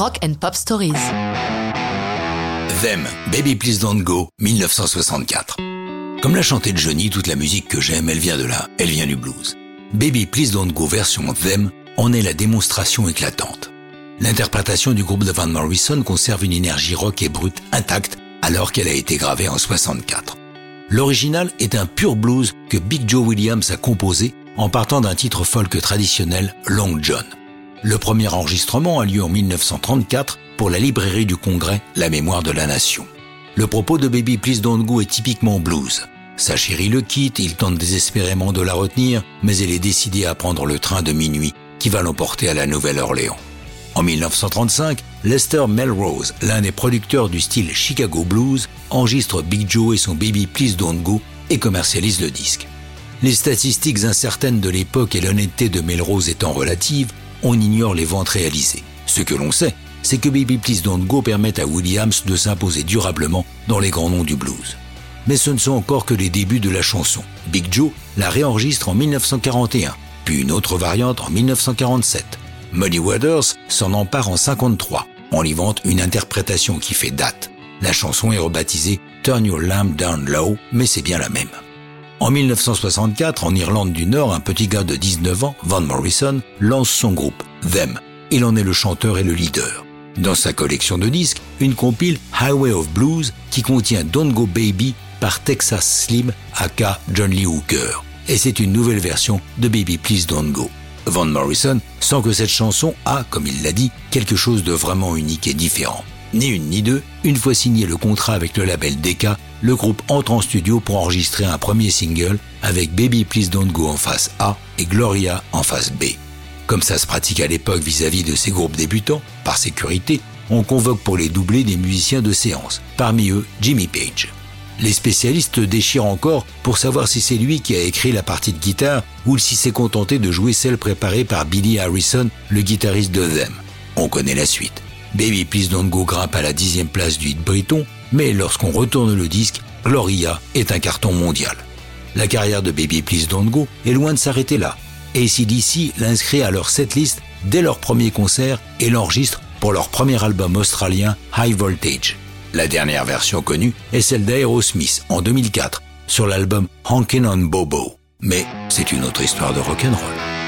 Rock and Pop Stories. Them, Baby Please Don't Go, 1964. Comme l'a chanté Johnny, toute la musique que j'aime, elle vient de là, elle vient du blues. Baby Please Don't Go version Them en est la démonstration éclatante. L'interprétation du groupe de Van Morrison conserve une énergie rock et brute intacte alors qu'elle a été gravée en 64. L'original est un pur blues que Big Joe Williams a composé en partant d'un titre folk traditionnel, Long John. Le premier enregistrement a lieu en 1934 pour la librairie du Congrès La Mémoire de la Nation. Le propos de Baby Please Don't Go est typiquement blues. Sa chérie le quitte, il tente désespérément de la retenir, mais elle est décidée à prendre le train de minuit qui va l'emporter à la Nouvelle-Orléans. En 1935, Lester Melrose, l'un des producteurs du style Chicago Blues, enregistre Big Joe et son Baby Please Don't Go et commercialise le disque. Les statistiques incertaines de l'époque et l'honnêteté de Melrose étant relatives, on ignore les ventes réalisées. Ce que l'on sait, c'est que Baby Please Don't Go permet à Williams de s'imposer durablement dans les grands noms du blues. Mais ce ne sont encore que les débuts de la chanson. Big Joe la réenregistre en 1941, puis une autre variante en 1947. Muddy Waters s'en empare en 53. On y vante une interprétation qui fait date. La chanson est rebaptisée Turn Your Lamp Down Low, mais c'est bien la même. En 1964, en Irlande du Nord, un petit gars de 19 ans, Van Morrison, lance son groupe, Them. Il en est le chanteur et le leader. Dans sa collection de disques, une compile Highway of Blues qui contient Don't Go Baby par Texas Slim aka John Lee Hooker. Et c'est une nouvelle version de Baby Please Don't Go. Van Morrison sent que cette chanson a, comme il l'a dit, quelque chose de vraiment unique et différent. Ni une ni deux, une fois signé le contrat avec le label Decca, le groupe entre en studio pour enregistrer un premier single avec Baby Please Don't Go en face A et Gloria en face B. Comme ça se pratique à l'époque vis-à-vis de ces groupes débutants, par sécurité, on convoque pour les doubler des musiciens de séance, parmi eux Jimmy Page. Les spécialistes déchirent encore pour savoir si c'est lui qui a écrit la partie de guitare ou si s'est contenté de jouer celle préparée par Billy Harrison, le guitariste de Them. On connaît la suite. Baby Please Don't Go grimpe à la dixième place du hit briton, mais lorsqu'on retourne le disque, Gloria est un carton mondial. La carrière de Baby Please Don't Go est loin de s'arrêter là. ACDC l'inscrit à leur setlist dès leur premier concert et l'enregistre pour leur premier album australien High Voltage. La dernière version connue est celle d'Aerosmith en 2004 sur l'album Honkin' on Bobo. Mais c'est une autre histoire de rock'n'roll.